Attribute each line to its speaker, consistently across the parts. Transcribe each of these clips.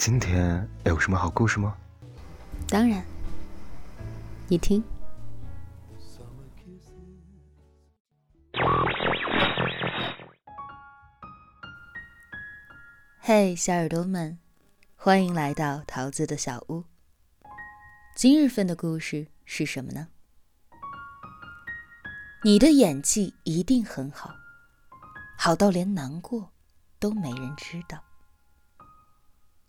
Speaker 1: 今天有什么好故事吗？
Speaker 2: 当然，你听。嘿，小耳朵们，欢迎来到桃子的小屋。今日份的故事是什么呢？你的演技一定很好，好到连难过都没人知道。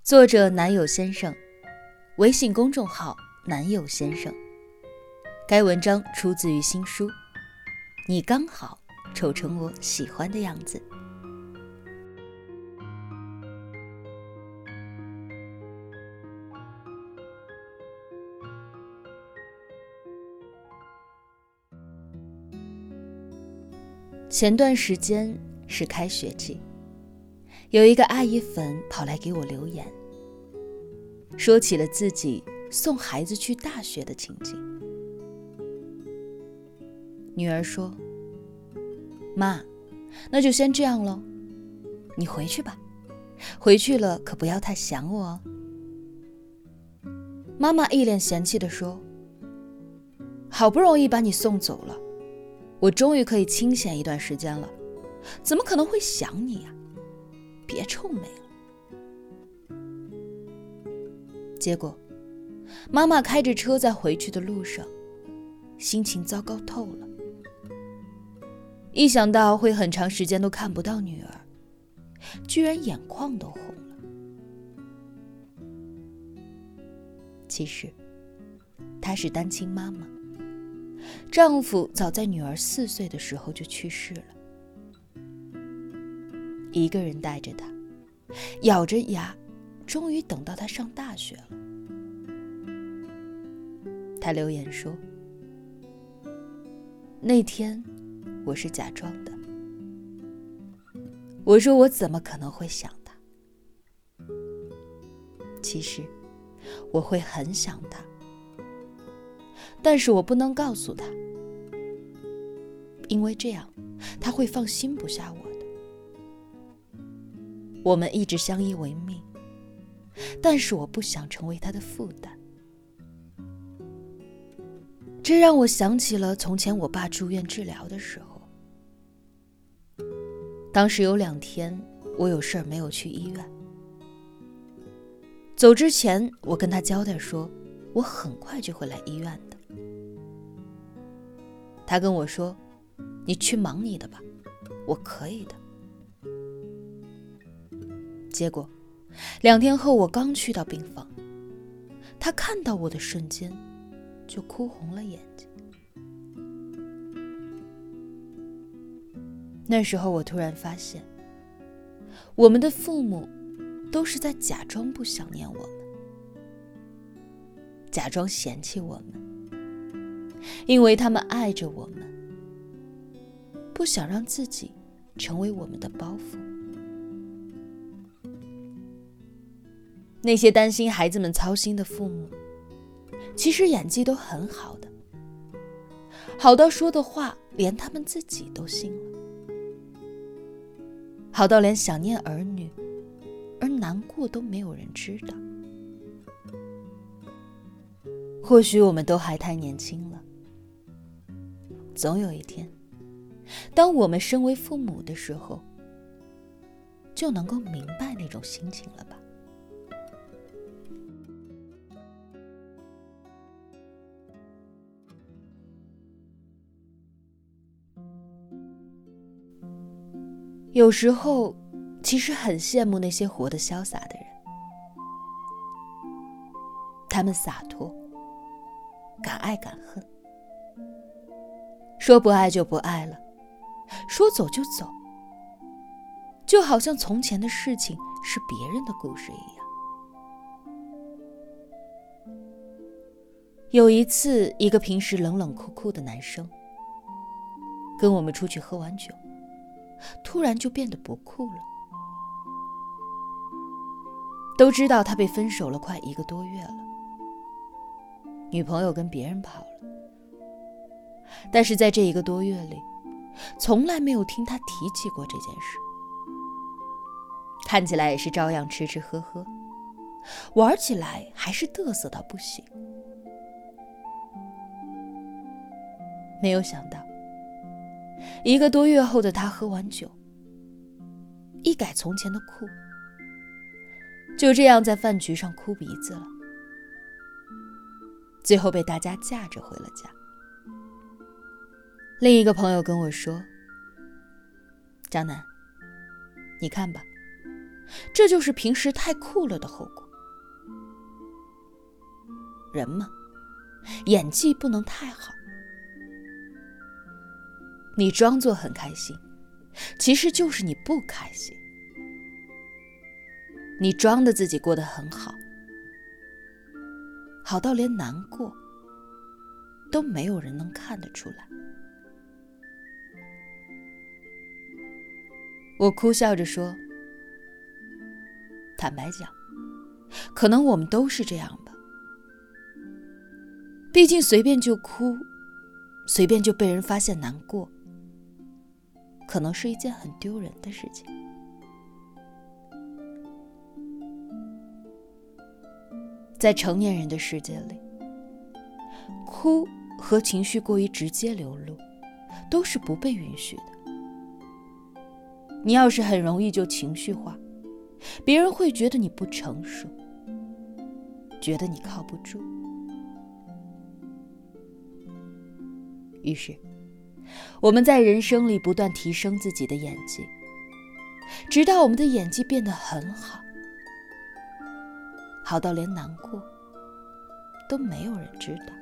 Speaker 2: 作者：男友先生，微信公众号：男友先生。该文章出自于新书《你刚好丑成我喜欢的样子》。前段时间是开学季，有一个阿姨粉跑来给我留言，说起了自己送孩子去大学的情景。女儿说：“妈，那就先这样喽，你回去吧，回去了可不要太想我哦。”妈妈一脸嫌弃的说：“好不容易把你送走了。”我终于可以清闲一段时间了，怎么可能会想你呀？别臭美了。结果，妈妈开着车在回去的路上，心情糟糕透了。一想到会很长时间都看不到女儿，居然眼眶都红了。其实，她是单亲妈妈。丈夫早在女儿四岁的时候就去世了，一个人带着他，咬着牙，终于等到他上大学了。他留言说：“那天我是假装的。”我说：“我怎么可能会想他？其实我会很想他。”但是我不能告诉他，因为这样他会放心不下我。我们一直相依为命，但是我不想成为他的负担。这让我想起了从前我爸住院治疗的时候，当时有两天我有事儿没有去医院，走之前我跟他交代说，我很快就会来医院的。他跟我说：“你去忙你的吧，我可以的。”结果，两天后我刚去到病房，他看到我的瞬间，就哭红了眼睛。那时候我突然发现，我们的父母都是在假装不想念我们，假装嫌弃我们。因为他们爱着我们，不想让自己成为我们的包袱。那些担心孩子们操心的父母，其实演技都很好的，好到说的话连他们自己都信了，好到连想念儿女而难过都没有人知道。或许我们都还太年轻了。总有一天，当我们身为父母的时候，就能够明白那种心情了吧？有时候，其实很羡慕那些活得潇洒的人，他们洒脱，敢爱敢恨。说不爱就不爱了，说走就走，就好像从前的事情是别人的故事一样。有一次，一个平时冷冷酷酷的男生，跟我们出去喝完酒，突然就变得不酷了。都知道他被分手了快一个多月了，女朋友跟别人跑了。但是在这一个多月里，从来没有听他提起过这件事。看起来也是照样吃吃喝喝，玩起来还是嘚瑟到不行。没有想到，一个多月后的他喝完酒，一改从前的酷，就这样在饭局上哭鼻子了，最后被大家架着回了家。另一个朋友跟我说：“江南，你看吧，这就是平时太酷了的后果。人嘛，演技不能太好。你装作很开心，其实就是你不开心。你装的自己过得很好，好到连难过都没有人能看得出来。”我哭笑着说：“坦白讲，可能我们都是这样吧。毕竟随便就哭，随便就被人发现难过，可能是一件很丢人的事情。在成年人的世界里，哭和情绪过于直接流露，都是不被允许的。”你要是很容易就情绪化，别人会觉得你不成熟，觉得你靠不住。于是，我们在人生里不断提升自己的演技，直到我们的演技变得很好，好到连难过都没有人知道。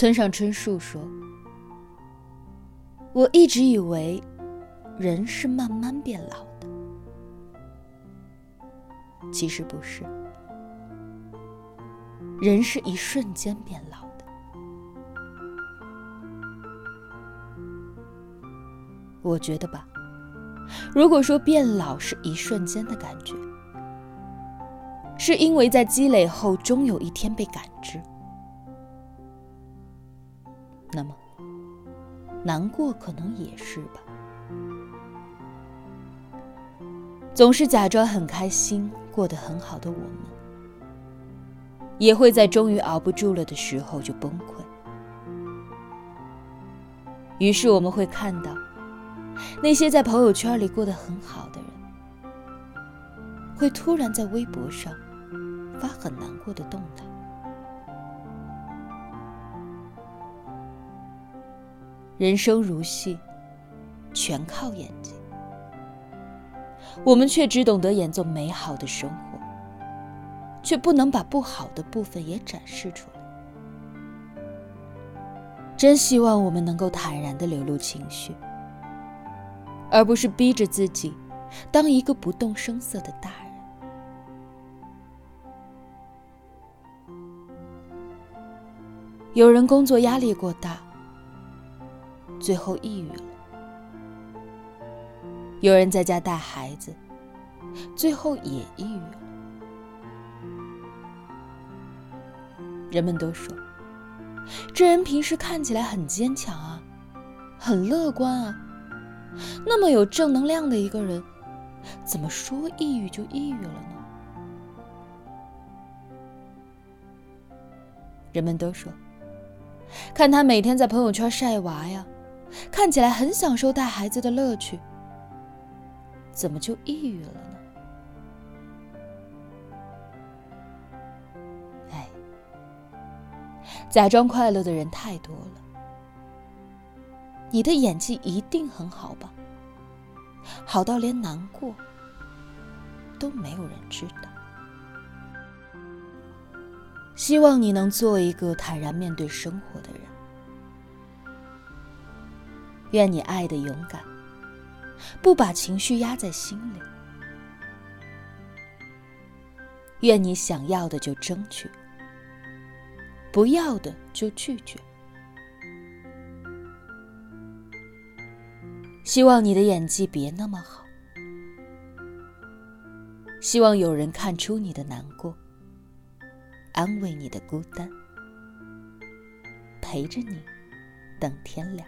Speaker 2: 村上春树说：“我一直以为，人是慢慢变老的，其实不是，人是一瞬间变老的。我觉得吧，如果说变老是一瞬间的感觉，是因为在积累后，终有一天被感知。”那么，难过可能也是吧。总是假装很开心、过得很好的我们，也会在终于熬不住了的时候就崩溃。于是我们会看到，那些在朋友圈里过得很好的人，会突然在微博上发很难过的动态。人生如戏，全靠演技。我们却只懂得演奏美好的生活，却不能把不好的部分也展示出来。真希望我们能够坦然的流露情绪，而不是逼着自己当一个不动声色的大人。有人工作压力过大。最后抑郁了。有人在家带孩子，最后也抑郁了。人们都说，这人平时看起来很坚强啊，很乐观啊，那么有正能量的一个人，怎么说抑郁就抑郁了呢？人们都说，看他每天在朋友圈晒娃呀。看起来很享受带孩子的乐趣，怎么就抑郁了呢？哎，假装快乐的人太多了。你的演技一定很好吧？好到连难过都没有人知道。希望你能做一个坦然面对生活的人。愿你爱的勇敢，不把情绪压在心里，愿你想要的就争取，不要的就拒绝。希望你的演技别那么好，希望有人看出你的难过，安慰你的孤单，陪着你等天亮。